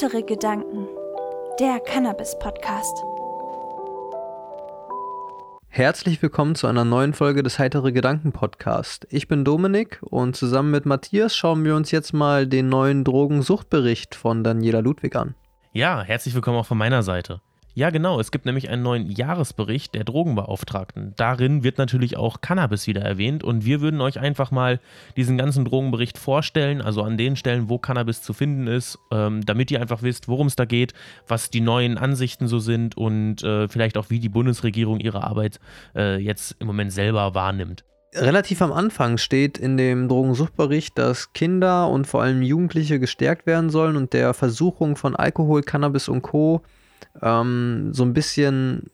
Heitere Gedanken, der Cannabis-Podcast. Herzlich willkommen zu einer neuen Folge des Heitere Gedanken Podcast. Ich bin Dominik und zusammen mit Matthias schauen wir uns jetzt mal den neuen Drogensuchtbericht von Daniela Ludwig an. Ja, herzlich willkommen auch von meiner Seite. Ja, genau. Es gibt nämlich einen neuen Jahresbericht der Drogenbeauftragten. Darin wird natürlich auch Cannabis wieder erwähnt und wir würden euch einfach mal diesen ganzen Drogenbericht vorstellen, also an den Stellen, wo Cannabis zu finden ist, ähm, damit ihr einfach wisst, worum es da geht, was die neuen Ansichten so sind und äh, vielleicht auch, wie die Bundesregierung ihre Arbeit äh, jetzt im Moment selber wahrnimmt. Relativ am Anfang steht in dem Drogensuchtbericht, dass Kinder und vor allem Jugendliche gestärkt werden sollen und der Versuchung von Alkohol, Cannabis und Co ähm, so ein bisschen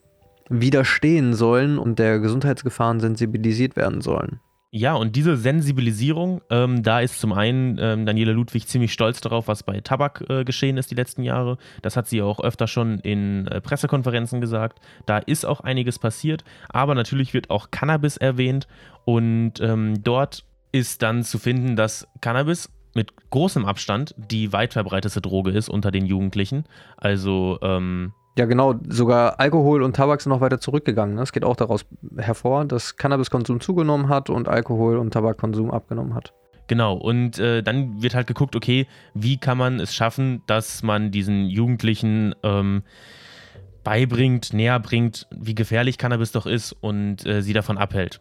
widerstehen sollen und der Gesundheitsgefahren sensibilisiert werden sollen. Ja, und diese Sensibilisierung, ähm, da ist zum einen ähm, Daniela Ludwig ziemlich stolz darauf, was bei Tabak äh, geschehen ist die letzten Jahre. Das hat sie auch öfter schon in äh, Pressekonferenzen gesagt. Da ist auch einiges passiert, aber natürlich wird auch Cannabis erwähnt und ähm, dort ist dann zu finden, dass Cannabis mit großem Abstand die weit verbreiteste Droge ist unter den Jugendlichen. Also, ähm, ja, genau, sogar Alkohol und Tabak sind noch weiter zurückgegangen. Ne? Es geht auch daraus hervor, dass Cannabiskonsum zugenommen hat und Alkohol- und Tabakkonsum abgenommen hat. Genau, und äh, dann wird halt geguckt, okay, wie kann man es schaffen, dass man diesen Jugendlichen ähm, beibringt, näher bringt, wie gefährlich Cannabis doch ist und äh, sie davon abhält.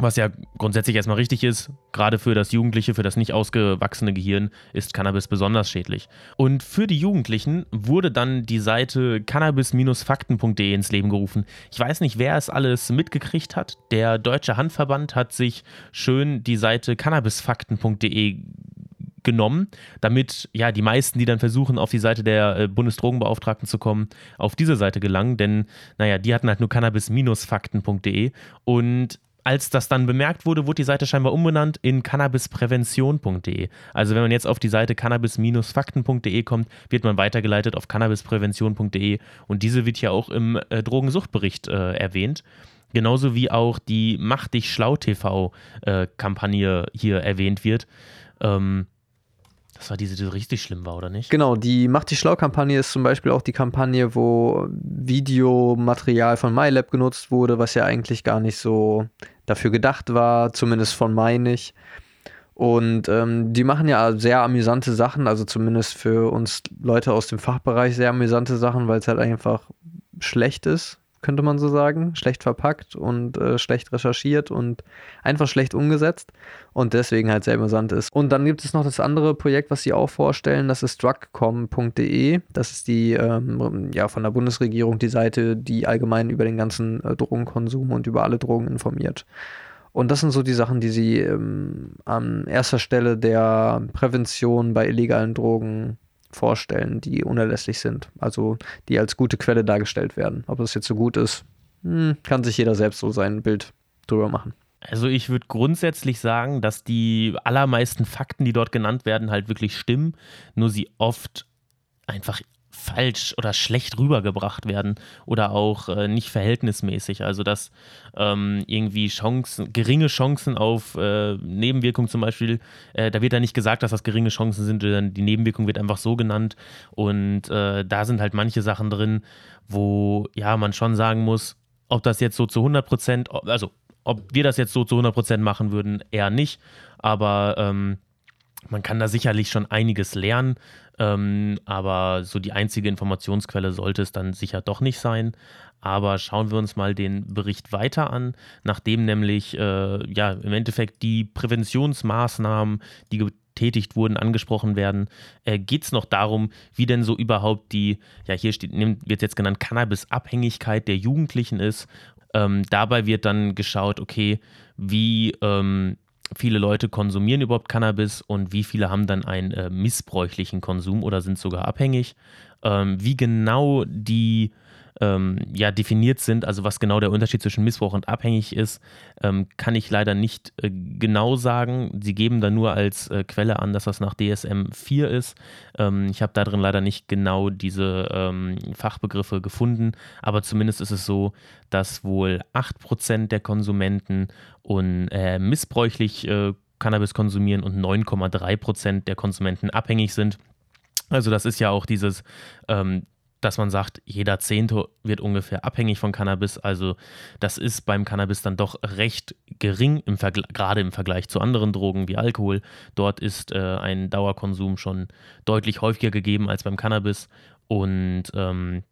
Was ja grundsätzlich erstmal richtig ist, gerade für das Jugendliche, für das nicht ausgewachsene Gehirn ist Cannabis besonders schädlich. Und für die Jugendlichen wurde dann die Seite cannabis-fakten.de ins Leben gerufen. Ich weiß nicht, wer es alles mitgekriegt hat. Der Deutsche Handverband hat sich schön die Seite cannabisfakten.de genommen, damit ja die meisten, die dann versuchen, auf die Seite der äh, Bundesdrogenbeauftragten zu kommen, auf diese Seite gelangen, denn naja, die hatten halt nur cannabis-fakten.de und als das dann bemerkt wurde, wurde die Seite scheinbar umbenannt in cannabisprävention.de. Also wenn man jetzt auf die Seite cannabis-fakten.de kommt, wird man weitergeleitet auf cannabisprävention.de und diese wird ja auch im äh, Drogensuchtbericht äh, erwähnt. Genauso wie auch die Mach dich schlau TV-Kampagne äh, hier erwähnt wird. Ähm, das war diese, die richtig schlimm war, oder nicht? Genau, die Macht dich schlau-Kampagne ist zum Beispiel auch die Kampagne, wo Videomaterial von MyLab genutzt wurde, was ja eigentlich gar nicht so dafür gedacht war, zumindest von Mai nicht. Und ähm, die machen ja sehr amüsante Sachen, also zumindest für uns Leute aus dem Fachbereich sehr amüsante Sachen, weil es halt einfach schlecht ist, könnte man so sagen. Schlecht verpackt und äh, schlecht recherchiert und einfach schlecht umgesetzt und deswegen halt sehr amüsant ist. Und dann gibt es noch das andere Projekt, was sie auch vorstellen, das ist drugcom.de. Das ist die ähm, ja, von der Bundesregierung die Seite, die allgemein über den ganzen äh, Drogenkonsum und über alle Drogen informiert. Und das sind so die Sachen, die sie ähm, an erster Stelle der Prävention bei illegalen Drogen vorstellen, die unerlässlich sind. Also die als gute Quelle dargestellt werden. Ob das jetzt so gut ist, hm, kann sich jeder selbst so sein Bild drüber machen. Also ich würde grundsätzlich sagen, dass die allermeisten Fakten, die dort genannt werden, halt wirklich stimmen, nur sie oft einfach falsch oder schlecht rübergebracht werden oder auch äh, nicht verhältnismäßig. Also dass ähm, irgendwie Chancen, geringe Chancen auf äh, Nebenwirkungen zum Beispiel, äh, da wird ja nicht gesagt, dass das geringe Chancen sind, sondern die Nebenwirkung wird einfach so genannt. Und äh, da sind halt manche Sachen drin, wo ja man schon sagen muss, ob das jetzt so zu 100 Prozent, also ob wir das jetzt so zu 100 Prozent machen würden, eher nicht. Aber ähm, man kann da sicherlich schon einiges lernen. Ähm, aber so die einzige Informationsquelle sollte es dann sicher doch nicht sein. Aber schauen wir uns mal den Bericht weiter an, nachdem nämlich äh, ja im Endeffekt die Präventionsmaßnahmen, die getätigt wurden, angesprochen werden, äh, geht es noch darum, wie denn so überhaupt die, ja hier steht, wird jetzt genannt, Cannabis-Abhängigkeit der Jugendlichen ist. Ähm, dabei wird dann geschaut, okay, wie ähm, viele Leute konsumieren überhaupt Cannabis und wie viele haben dann einen äh, missbräuchlichen Konsum oder sind sogar abhängig. Ähm, wie genau die ähm, ja, definiert sind, also was genau der Unterschied zwischen Missbrauch und abhängig ist, ähm, kann ich leider nicht äh, genau sagen. Sie geben da nur als äh, Quelle an, dass das nach DSM 4 ist. Ähm, ich habe da drin leider nicht genau diese ähm, Fachbegriffe gefunden, aber zumindest ist es so, dass wohl 8% der Konsumenten und äh, missbräuchlich äh, Cannabis konsumieren und 9,3% der Konsumenten abhängig sind. Also das ist ja auch dieses, ähm, dass man sagt, jeder Zehnte wird ungefähr abhängig von Cannabis. Also das ist beim Cannabis dann doch recht gering, im gerade im Vergleich zu anderen Drogen wie Alkohol. Dort ist äh, ein Dauerkonsum schon deutlich häufiger gegeben als beim Cannabis. Und ähm,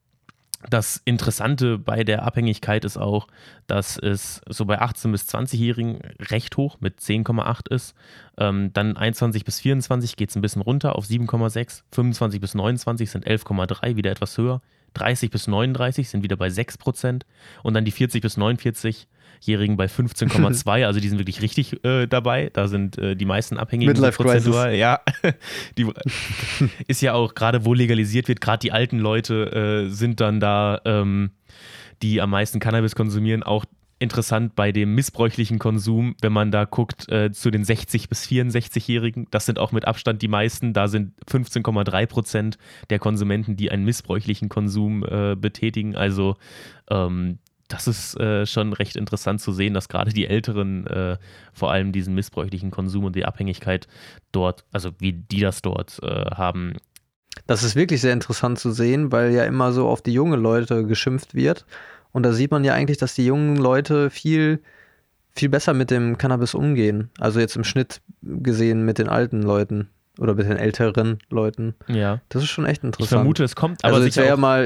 das Interessante bei der Abhängigkeit ist auch, dass es so bei 18- bis 20-Jährigen recht hoch mit 10,8 ist. Ähm, dann 21 bis 24 geht es ein bisschen runter auf 7,6. 25 bis 29 sind 11,3, wieder etwas höher. 30 bis 39 sind wieder bei 6 Prozent. Und dann die 40 bis 49 Jährigen bei 15,2. also die sind wirklich richtig äh, dabei. Da sind äh, die meisten Abhängigen Midlife prozentual. Ja, die, ist ja auch gerade, wo legalisiert wird, gerade die alten Leute äh, sind dann da, ähm, die am meisten Cannabis konsumieren, auch interessant bei dem missbräuchlichen Konsum, wenn man da guckt äh, zu den 60 bis 64-Jährigen. Das sind auch mit Abstand die meisten. Da sind 15,3 Prozent der Konsumenten, die einen missbräuchlichen Konsum äh, betätigen. Also ähm, das ist äh, schon recht interessant zu sehen, dass gerade die Älteren äh, vor allem diesen missbräuchlichen Konsum und die Abhängigkeit dort, also wie die das dort äh, haben. Das ist wirklich sehr interessant zu sehen, weil ja immer so auf die jungen Leute geschimpft wird. Und da sieht man ja eigentlich, dass die jungen Leute viel, viel besser mit dem Cannabis umgehen. Also jetzt im Schnitt gesehen mit den alten Leuten oder mit den älteren Leuten. Ja. Das ist schon echt interessant. Ich vermute, es kommt aber also es wäre ja mal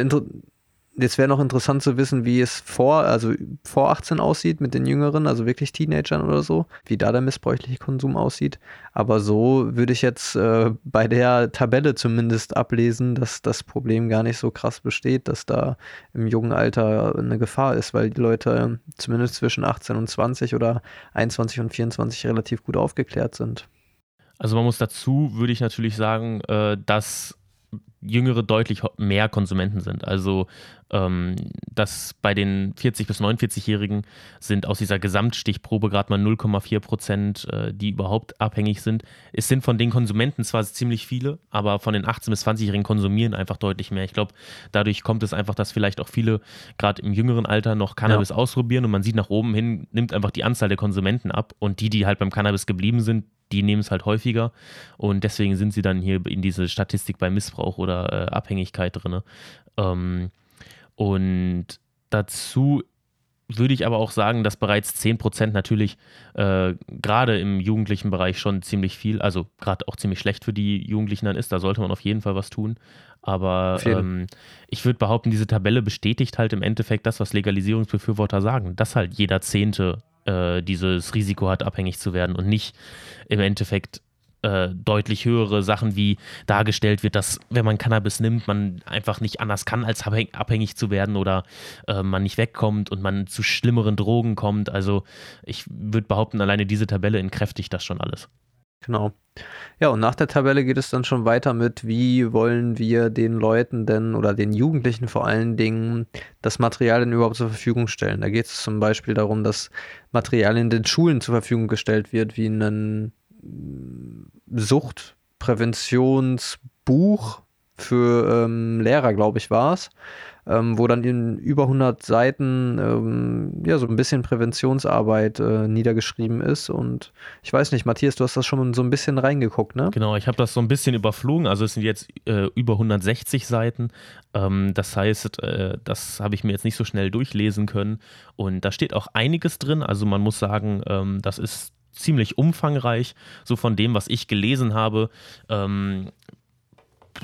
Jetzt wäre noch interessant zu wissen, wie es vor, also vor 18 aussieht mit den Jüngeren, also wirklich Teenagern oder so, wie da der missbräuchliche Konsum aussieht. Aber so würde ich jetzt äh, bei der Tabelle zumindest ablesen, dass das Problem gar nicht so krass besteht, dass da im jungen Alter eine Gefahr ist, weil die Leute zumindest zwischen 18 und 20 oder 21 und 24 relativ gut aufgeklärt sind. Also man muss dazu, würde ich natürlich sagen, äh, dass Jüngere deutlich mehr Konsumenten sind. Also ähm, dass bei den 40- bis 49-Jährigen sind aus dieser Gesamtstichprobe gerade mal 0,4 Prozent, äh, die überhaupt abhängig sind. Es sind von den Konsumenten zwar ziemlich viele, aber von den 18- bis 20-Jährigen konsumieren einfach deutlich mehr. Ich glaube, dadurch kommt es einfach, dass vielleicht auch viele gerade im jüngeren Alter noch Cannabis ja. ausprobieren und man sieht nach oben hin, nimmt einfach die Anzahl der Konsumenten ab und die, die halt beim Cannabis geblieben sind, die nehmen es halt häufiger und deswegen sind sie dann hier in diese Statistik bei Missbrauch oder äh, Abhängigkeit drin. Ähm, und dazu würde ich aber auch sagen, dass bereits 10% natürlich äh, gerade im jugendlichen Bereich schon ziemlich viel, also gerade auch ziemlich schlecht für die Jugendlichen dann ist. Da sollte man auf jeden Fall was tun. Aber ähm, ich würde behaupten, diese Tabelle bestätigt halt im Endeffekt das, was Legalisierungsbefürworter sagen, dass halt jeder Zehnte äh, dieses Risiko hat, abhängig zu werden und nicht im Endeffekt äh, deutlich höhere Sachen wie dargestellt wird, dass wenn man Cannabis nimmt, man einfach nicht anders kann, als abhängig zu werden oder äh, man nicht wegkommt und man zu schlimmeren Drogen kommt. Also ich würde behaupten, alleine diese Tabelle entkräftigt das schon alles. Genau. Ja, und nach der Tabelle geht es dann schon weiter mit, wie wollen wir den Leuten denn oder den Jugendlichen vor allen Dingen das Material denn überhaupt zur Verfügung stellen. Da geht es zum Beispiel darum, dass Material in den Schulen zur Verfügung gestellt wird, wie ein Suchtpräventionsbuch für ähm, Lehrer, glaube ich, war es, ähm, wo dann in über 100 Seiten ähm, ja so ein bisschen Präventionsarbeit äh, niedergeschrieben ist. Und ich weiß nicht, Matthias, du hast das schon so ein bisschen reingeguckt, ne? Genau, ich habe das so ein bisschen überflogen. Also es sind jetzt äh, über 160 Seiten. Ähm, das heißt, äh, das habe ich mir jetzt nicht so schnell durchlesen können. Und da steht auch einiges drin. Also man muss sagen, ähm, das ist ziemlich umfangreich. So von dem, was ich gelesen habe, ähm,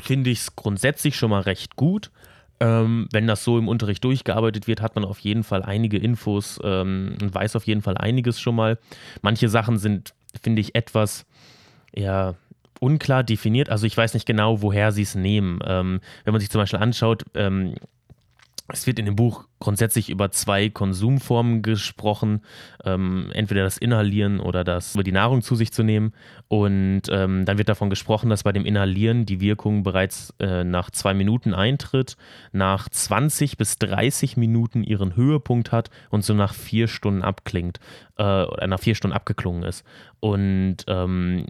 finde ich es grundsätzlich schon mal recht gut. Ähm, wenn das so im Unterricht durchgearbeitet wird, hat man auf jeden Fall einige Infos ähm, und weiß auf jeden Fall einiges schon mal. Manche Sachen sind, finde ich, etwas ja, unklar definiert. Also ich weiß nicht genau, woher sie es nehmen. Ähm, wenn man sich zum Beispiel anschaut, ähm, es wird in dem Buch grundsätzlich über zwei Konsumformen gesprochen, ähm, entweder das Inhalieren oder das über die Nahrung zu sich zu nehmen. Und ähm, dann wird davon gesprochen, dass bei dem Inhalieren die Wirkung bereits äh, nach zwei Minuten eintritt, nach 20 bis 30 Minuten ihren Höhepunkt hat und so nach vier Stunden abklingt, äh, oder nach vier Stunden abgeklungen ist. Und ähm,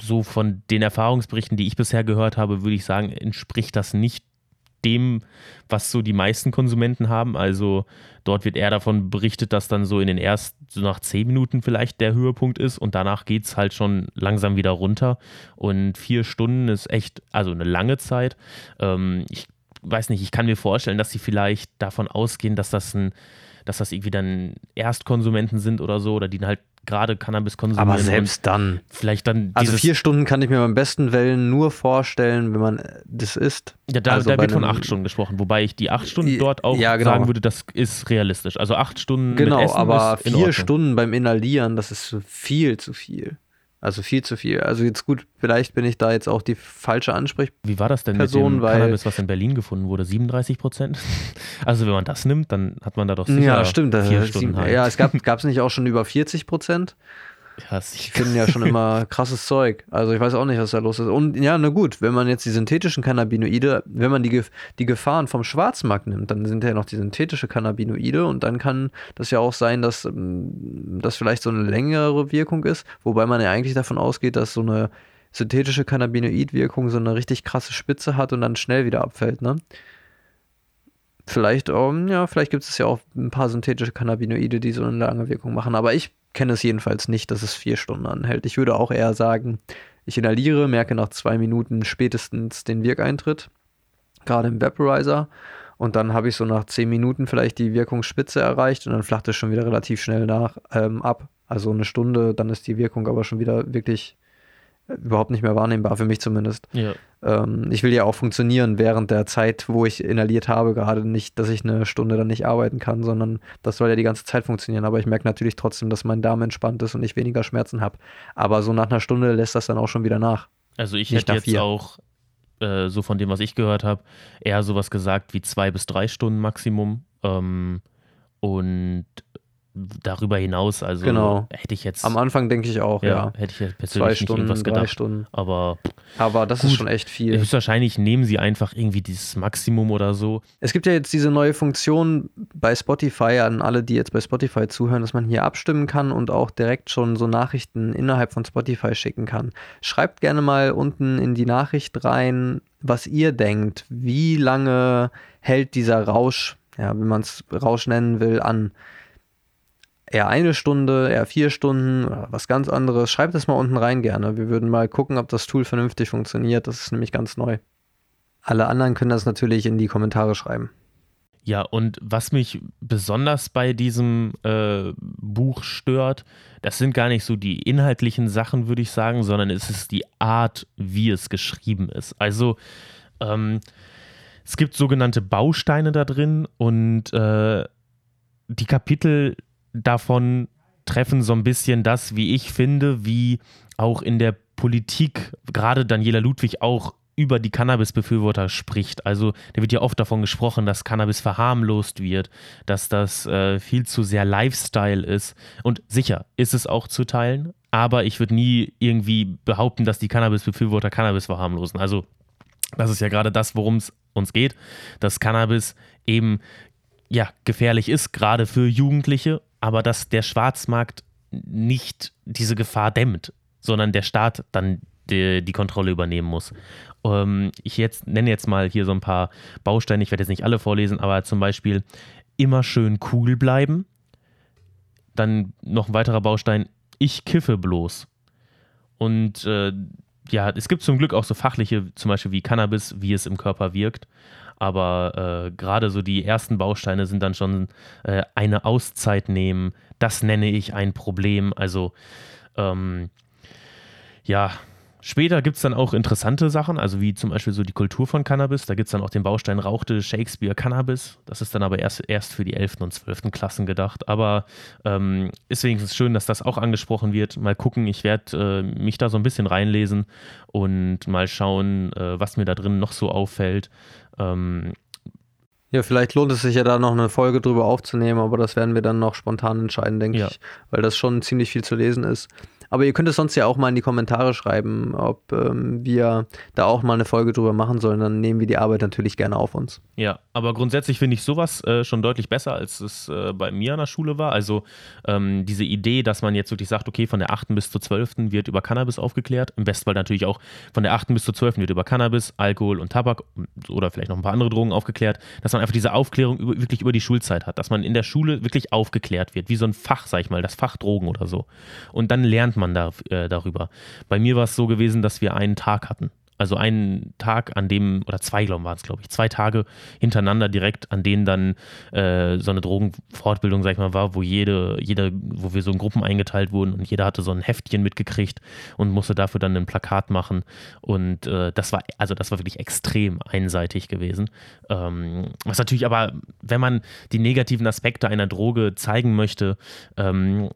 so von den Erfahrungsberichten, die ich bisher gehört habe, würde ich sagen, entspricht das nicht dem, was so die meisten Konsumenten haben. Also dort wird eher davon berichtet, dass dann so in den ersten, so nach zehn Minuten vielleicht der Höhepunkt ist und danach geht es halt schon langsam wieder runter. Und vier Stunden ist echt, also eine lange Zeit. Ähm, ich weiß nicht, ich kann mir vorstellen, dass sie vielleicht davon ausgehen, dass das ein dass das irgendwie dann Erstkonsumenten sind oder so, oder die halt gerade Cannabis konsumieren. Aber selbst dann. Vielleicht dann. Also vier Stunden kann ich mir beim besten Wellen nur vorstellen, wenn man das isst. Ja, da, also da wird von acht Stunden gesprochen, wobei ich die acht Stunden dort auch ja, genau. sagen würde, das ist realistisch. Also acht Stunden. Genau, aber vier Stunden beim Inhalieren, das ist viel zu viel. Also viel zu viel. Also jetzt gut, vielleicht bin ich da jetzt auch die falsche Ansprechperson. Wie war das denn mit dem Cannabis, was in Berlin gefunden wurde? 37 Prozent? Also wenn man das nimmt, dann hat man da doch sicher ja, stimmt, vier Stunden sieben, Ja, es gab es nicht auch schon über 40 Prozent? Ja, die finden ja schon immer krasses Zeug. Also ich weiß auch nicht, was da los ist. Und ja, na gut, wenn man jetzt die synthetischen Cannabinoide, wenn man die, die Gefahren vom Schwarzmarkt nimmt, dann sind ja noch die synthetische Cannabinoide und dann kann das ja auch sein, dass ähm, das vielleicht so eine längere Wirkung ist, wobei man ja eigentlich davon ausgeht, dass so eine synthetische Cannabinoid-Wirkung so eine richtig krasse Spitze hat und dann schnell wieder abfällt, ne? Vielleicht, um, ja, vielleicht gibt es ja auch ein paar synthetische Cannabinoide, die so eine lange Wirkung machen. Aber ich kenne es jedenfalls nicht, dass es vier Stunden anhält. Ich würde auch eher sagen, ich inhaliere, merke nach zwei Minuten spätestens den Wirkeintritt, gerade im Vaporizer. Und dann habe ich so nach zehn Minuten vielleicht die Wirkungsspitze erreicht und dann flacht es schon wieder relativ schnell nach ähm, ab. Also eine Stunde, dann ist die Wirkung aber schon wieder wirklich überhaupt nicht mehr wahrnehmbar, für mich zumindest. Ja. Ähm, ich will ja auch funktionieren während der Zeit, wo ich inhaliert habe, gerade nicht, dass ich eine Stunde dann nicht arbeiten kann, sondern das soll ja die ganze Zeit funktionieren. Aber ich merke natürlich trotzdem, dass mein Darm entspannt ist und ich weniger Schmerzen habe. Aber so nach einer Stunde lässt das dann auch schon wieder nach. Also ich nicht hätte jetzt vier. auch, äh, so von dem, was ich gehört habe, eher sowas gesagt wie zwei bis drei Stunden Maximum. Ähm, und darüber hinaus, also genau. hätte ich jetzt. Am Anfang denke ich auch, ja. ja. Hätte ich jetzt persönlich Zwei Stunden, nicht irgendwas gedacht. Stunden. Aber, aber das gut, ist schon echt viel. Höchstwahrscheinlich nehmen sie einfach irgendwie dieses Maximum oder so. Es gibt ja jetzt diese neue Funktion bei Spotify, an alle, die jetzt bei Spotify zuhören, dass man hier abstimmen kann und auch direkt schon so Nachrichten innerhalb von Spotify schicken kann. Schreibt gerne mal unten in die Nachricht rein, was ihr denkt. Wie lange hält dieser Rausch, ja, wenn man es Rausch nennen will, an? Eher eine Stunde, eher vier Stunden was ganz anderes, schreibt es mal unten rein gerne. Wir würden mal gucken, ob das Tool vernünftig funktioniert. Das ist nämlich ganz neu. Alle anderen können das natürlich in die Kommentare schreiben. Ja, und was mich besonders bei diesem äh, Buch stört, das sind gar nicht so die inhaltlichen Sachen, würde ich sagen, sondern es ist die Art, wie es geschrieben ist. Also ähm, es gibt sogenannte Bausteine da drin und äh, die Kapitel davon treffen so ein bisschen das, wie ich finde, wie auch in der Politik gerade Daniela Ludwig auch über die Cannabis-Befürworter spricht. Also da wird ja oft davon gesprochen, dass Cannabis verharmlost wird, dass das äh, viel zu sehr Lifestyle ist. Und sicher ist es auch zu teilen, aber ich würde nie irgendwie behaupten, dass die Cannabis-Befürworter Cannabis verharmlosen. Also das ist ja gerade das, worum es uns geht, dass Cannabis eben ja gefährlich ist, gerade für Jugendliche aber dass der Schwarzmarkt nicht diese Gefahr dämmt, sondern der Staat dann die, die Kontrolle übernehmen muss. Ähm, ich jetzt nenne jetzt mal hier so ein paar Bausteine, ich werde jetzt nicht alle vorlesen, aber zum Beispiel immer schön cool bleiben. Dann noch ein weiterer Baustein, ich kiffe bloß. Und äh, ja, es gibt zum Glück auch so fachliche, zum Beispiel wie Cannabis, wie es im Körper wirkt. Aber äh, gerade so die ersten Bausteine sind dann schon äh, eine Auszeit nehmen. Das nenne ich ein Problem. Also ähm, ja, Später gibt es dann auch interessante Sachen, also wie zum Beispiel so die Kultur von Cannabis. Da gibt es dann auch den Baustein rauchte Shakespeare Cannabis. Das ist dann aber erst, erst für die 11. und 12. Klassen gedacht. Aber ähm, ist wenigstens schön, dass das auch angesprochen wird. Mal gucken, ich werde äh, mich da so ein bisschen reinlesen und mal schauen, äh, was mir da drin noch so auffällt. Ähm, ja, vielleicht lohnt es sich ja da noch eine Folge drüber aufzunehmen, aber das werden wir dann noch spontan entscheiden, denke ja. ich, weil das schon ziemlich viel zu lesen ist. Aber ihr könnt es sonst ja auch mal in die Kommentare schreiben, ob ähm, wir da auch mal eine Folge drüber machen sollen. Dann nehmen wir die Arbeit natürlich gerne auf uns. Ja, aber grundsätzlich finde ich sowas äh, schon deutlich besser, als es äh, bei mir an der Schule war. Also ähm, diese Idee, dass man jetzt wirklich sagt, okay, von der 8. bis zur 12. wird über Cannabis aufgeklärt. Im Bestfall natürlich auch von der 8. bis zur 12. wird über Cannabis, Alkohol und Tabak oder vielleicht noch ein paar andere Drogen aufgeklärt. Dass man einfach diese Aufklärung über, wirklich über die Schulzeit hat. Dass man in der Schule wirklich aufgeklärt wird, wie so ein Fach, sag ich mal, das Fach Drogen oder so. Und dann lernt man da, äh, darüber. Bei mir war es so gewesen, dass wir einen Tag hatten. Also einen Tag, an dem, oder zwei, glaube waren es, glaube ich, zwei Tage hintereinander direkt, an denen dann äh, so eine Drogenfortbildung, sag ich mal, war, wo jede, jede, wo wir so in Gruppen eingeteilt wurden und jeder hatte so ein Heftchen mitgekriegt und musste dafür dann ein Plakat machen. Und äh, das war, also das war wirklich extrem einseitig gewesen. Ähm, was natürlich aber, wenn man die negativen Aspekte einer Droge zeigen möchte, ähm,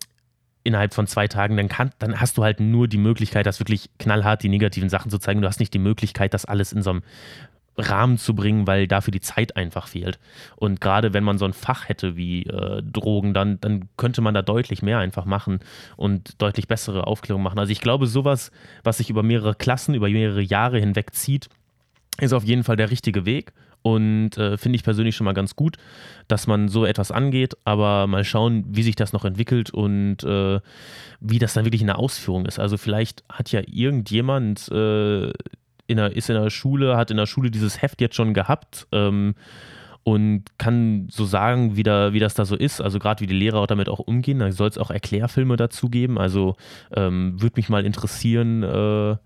innerhalb von zwei Tagen, dann, kann, dann hast du halt nur die Möglichkeit, das wirklich knallhart die negativen Sachen zu zeigen. Du hast nicht die Möglichkeit, das alles in so einem Rahmen zu bringen, weil dafür die Zeit einfach fehlt. Und gerade wenn man so ein Fach hätte wie äh, Drogen, dann, dann könnte man da deutlich mehr einfach machen und deutlich bessere Aufklärung machen. Also ich glaube, sowas, was sich über mehrere Klassen, über mehrere Jahre hinweg zieht, ist auf jeden Fall der richtige Weg. Und äh, finde ich persönlich schon mal ganz gut, dass man so etwas angeht. Aber mal schauen, wie sich das noch entwickelt und äh, wie das dann wirklich in der Ausführung ist. Also vielleicht hat ja irgendjemand äh, in der, ist in der Schule, hat in der Schule dieses Heft jetzt schon gehabt. Ähm, und kann so sagen, wie, da, wie das da so ist. Also gerade wie die Lehrer auch damit auch umgehen. Da soll es auch Erklärfilme dazu geben. Also ähm, würde mich mal interessieren, äh,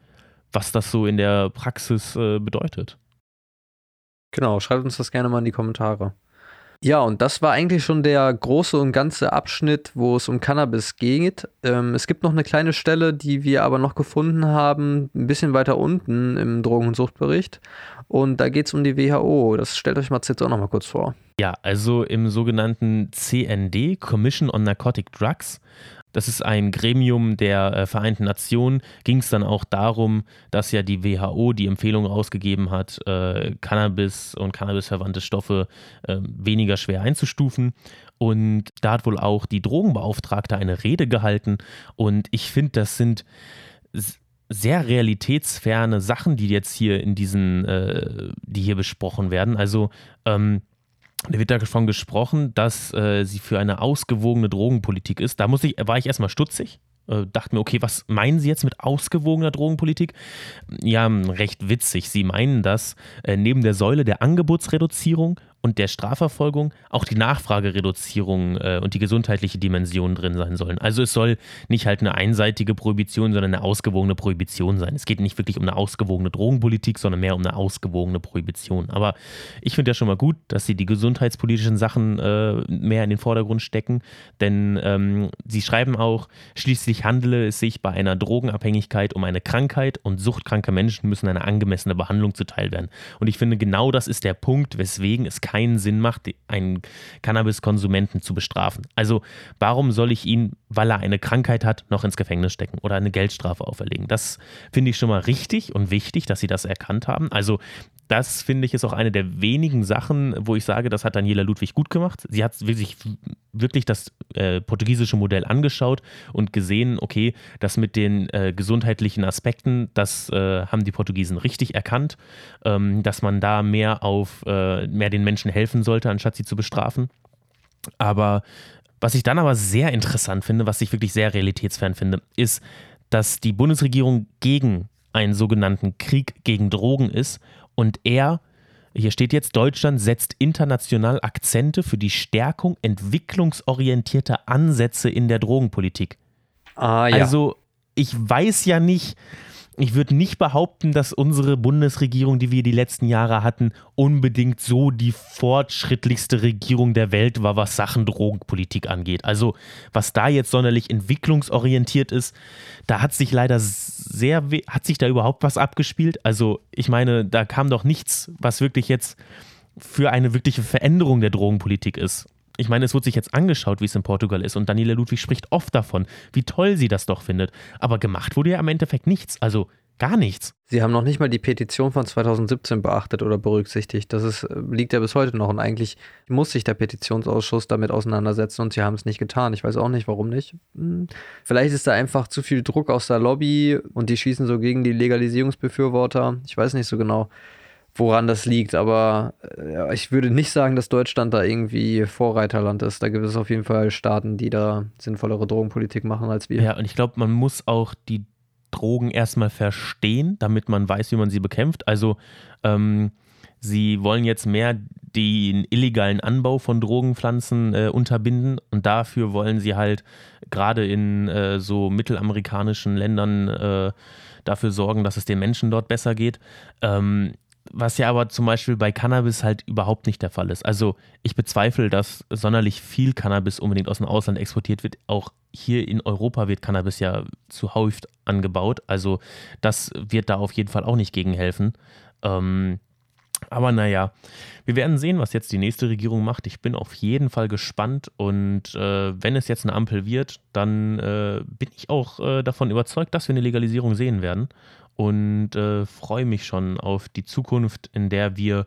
was das so in der Praxis äh, bedeutet. Genau, schreibt uns das gerne mal in die Kommentare. Ja, und das war eigentlich schon der große und ganze Abschnitt, wo es um Cannabis geht. Ähm, es gibt noch eine kleine Stelle, die wir aber noch gefunden haben, ein bisschen weiter unten im Drogen- und Suchtbericht. Und da geht es um die WHO. Das stellt euch mal jetzt auch noch mal kurz vor. Ja, also im sogenannten CND, Commission on Narcotic Drugs, das ist ein Gremium der äh, Vereinten Nationen, ging es dann auch darum, dass ja die WHO die Empfehlung rausgegeben hat, äh, Cannabis und Cannabisverwandte Stoffe äh, weniger schwer einzustufen. Und da hat wohl auch die Drogenbeauftragte eine Rede gehalten. Und ich finde, das sind sehr realitätsferne Sachen, die jetzt hier in diesen, äh, die hier besprochen werden. Also ähm, da wird davon gesprochen, dass äh, sie für eine ausgewogene Drogenpolitik ist. Da muss ich, war ich erstmal stutzig. Äh, dachte mir, okay, was meinen Sie jetzt mit ausgewogener Drogenpolitik? Ja, recht witzig. Sie meinen, dass äh, neben der Säule der Angebotsreduzierung und der Strafverfolgung auch die Nachfragereduzierung äh, und die gesundheitliche Dimension drin sein sollen. Also es soll nicht halt eine einseitige Prohibition, sondern eine ausgewogene Prohibition sein. Es geht nicht wirklich um eine ausgewogene Drogenpolitik, sondern mehr um eine ausgewogene Prohibition. Aber ich finde ja schon mal gut, dass sie die gesundheitspolitischen Sachen äh, mehr in den Vordergrund stecken, denn ähm, sie schreiben auch, schließlich handele es sich bei einer Drogenabhängigkeit um eine Krankheit und suchtkranke Menschen müssen eine angemessene Behandlung zuteil werden. Und ich finde, genau das ist der Punkt, weswegen es keine keinen Sinn macht, einen Cannabiskonsumenten zu bestrafen. Also warum soll ich ihn, weil er eine Krankheit hat, noch ins Gefängnis stecken oder eine Geldstrafe auferlegen? Das finde ich schon mal richtig und wichtig, dass sie das erkannt haben. Also das finde ich ist auch eine der wenigen Sachen, wo ich sage, das hat Daniela Ludwig gut gemacht. Sie hat sich wirklich das äh, portugiesische Modell angeschaut und gesehen, okay, das mit den äh, gesundheitlichen Aspekten, das äh, haben die Portugiesen richtig erkannt, ähm, dass man da mehr auf äh, mehr den Menschen helfen sollte, anstatt sie zu bestrafen. Aber was ich dann aber sehr interessant finde, was ich wirklich sehr realitätsfern finde, ist, dass die Bundesregierung gegen einen sogenannten Krieg gegen Drogen ist und er, hier steht jetzt, Deutschland setzt international Akzente für die Stärkung entwicklungsorientierter Ansätze in der Drogenpolitik. Ah, ja. Also ich weiß ja nicht, ich würde nicht behaupten, dass unsere Bundesregierung, die wir die letzten Jahre hatten, unbedingt so die fortschrittlichste Regierung der Welt war, was Sachen Drogenpolitik angeht. Also was da jetzt sonderlich entwicklungsorientiert ist, da hat sich leider sehr, hat sich da überhaupt was abgespielt? Also ich meine, da kam doch nichts, was wirklich jetzt für eine wirkliche Veränderung der Drogenpolitik ist ich meine, es wird sich jetzt angeschaut, wie es in Portugal ist und Daniela Ludwig spricht oft davon, wie toll sie das doch findet. Aber gemacht wurde ja im Endeffekt nichts. Also Gar nichts. Sie haben noch nicht mal die Petition von 2017 beachtet oder berücksichtigt. Das ist, liegt ja bis heute noch und eigentlich muss sich der Petitionsausschuss damit auseinandersetzen und sie haben es nicht getan. Ich weiß auch nicht, warum nicht. Hm. Vielleicht ist da einfach zu viel Druck aus der Lobby und die schießen so gegen die Legalisierungsbefürworter. Ich weiß nicht so genau, woran das liegt, aber äh, ich würde nicht sagen, dass Deutschland da irgendwie Vorreiterland ist. Da gibt es auf jeden Fall Staaten, die da sinnvollere Drogenpolitik machen als wir. Ja, und ich glaube, man muss auch die Drogen erstmal verstehen, damit man weiß, wie man sie bekämpft. Also ähm, sie wollen jetzt mehr den illegalen Anbau von Drogenpflanzen äh, unterbinden und dafür wollen sie halt gerade in äh, so mittelamerikanischen Ländern äh, dafür sorgen, dass es den Menschen dort besser geht. Ähm, was ja aber zum Beispiel bei Cannabis halt überhaupt nicht der Fall ist. Also ich bezweifle, dass sonderlich viel Cannabis unbedingt aus dem Ausland exportiert wird. Auch hier in Europa wird Cannabis ja zuhauf angebaut. Also das wird da auf jeden Fall auch nicht gegen helfen. Ähm, aber naja, wir werden sehen, was jetzt die nächste Regierung macht. Ich bin auf jeden Fall gespannt und äh, wenn es jetzt eine Ampel wird, dann äh, bin ich auch äh, davon überzeugt, dass wir eine Legalisierung sehen werden und äh, freue mich schon auf die Zukunft, in der wir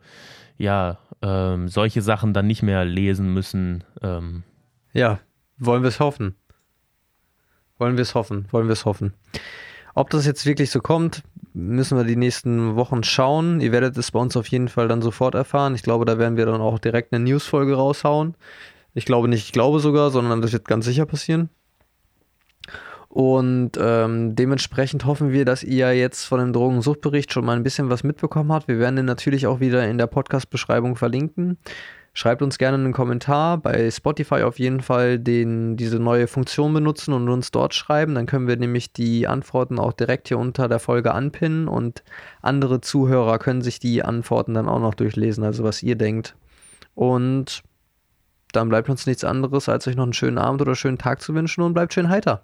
ja ähm, solche Sachen dann nicht mehr lesen müssen. Ähm. Ja, wollen wir es hoffen. Wollen wir es hoffen, wollen wir es hoffen. Ob das jetzt wirklich so kommt, müssen wir die nächsten Wochen schauen. Ihr werdet es bei uns auf jeden Fall dann sofort erfahren. Ich glaube, da werden wir dann auch direkt eine News-Folge raushauen. Ich glaube nicht, ich glaube sogar, sondern das wird ganz sicher passieren. Und ähm, dementsprechend hoffen wir, dass ihr jetzt von dem Drogensuchtbericht schon mal ein bisschen was mitbekommen habt. Wir werden den natürlich auch wieder in der Podcast-Beschreibung verlinken. Schreibt uns gerne einen Kommentar, bei Spotify auf jeden Fall den, diese neue Funktion benutzen und uns dort schreiben. Dann können wir nämlich die Antworten auch direkt hier unter der Folge anpinnen und andere Zuhörer können sich die Antworten dann auch noch durchlesen, also was ihr denkt. Und dann bleibt uns nichts anderes, als euch noch einen schönen Abend oder schönen Tag zu wünschen und bleibt schön heiter.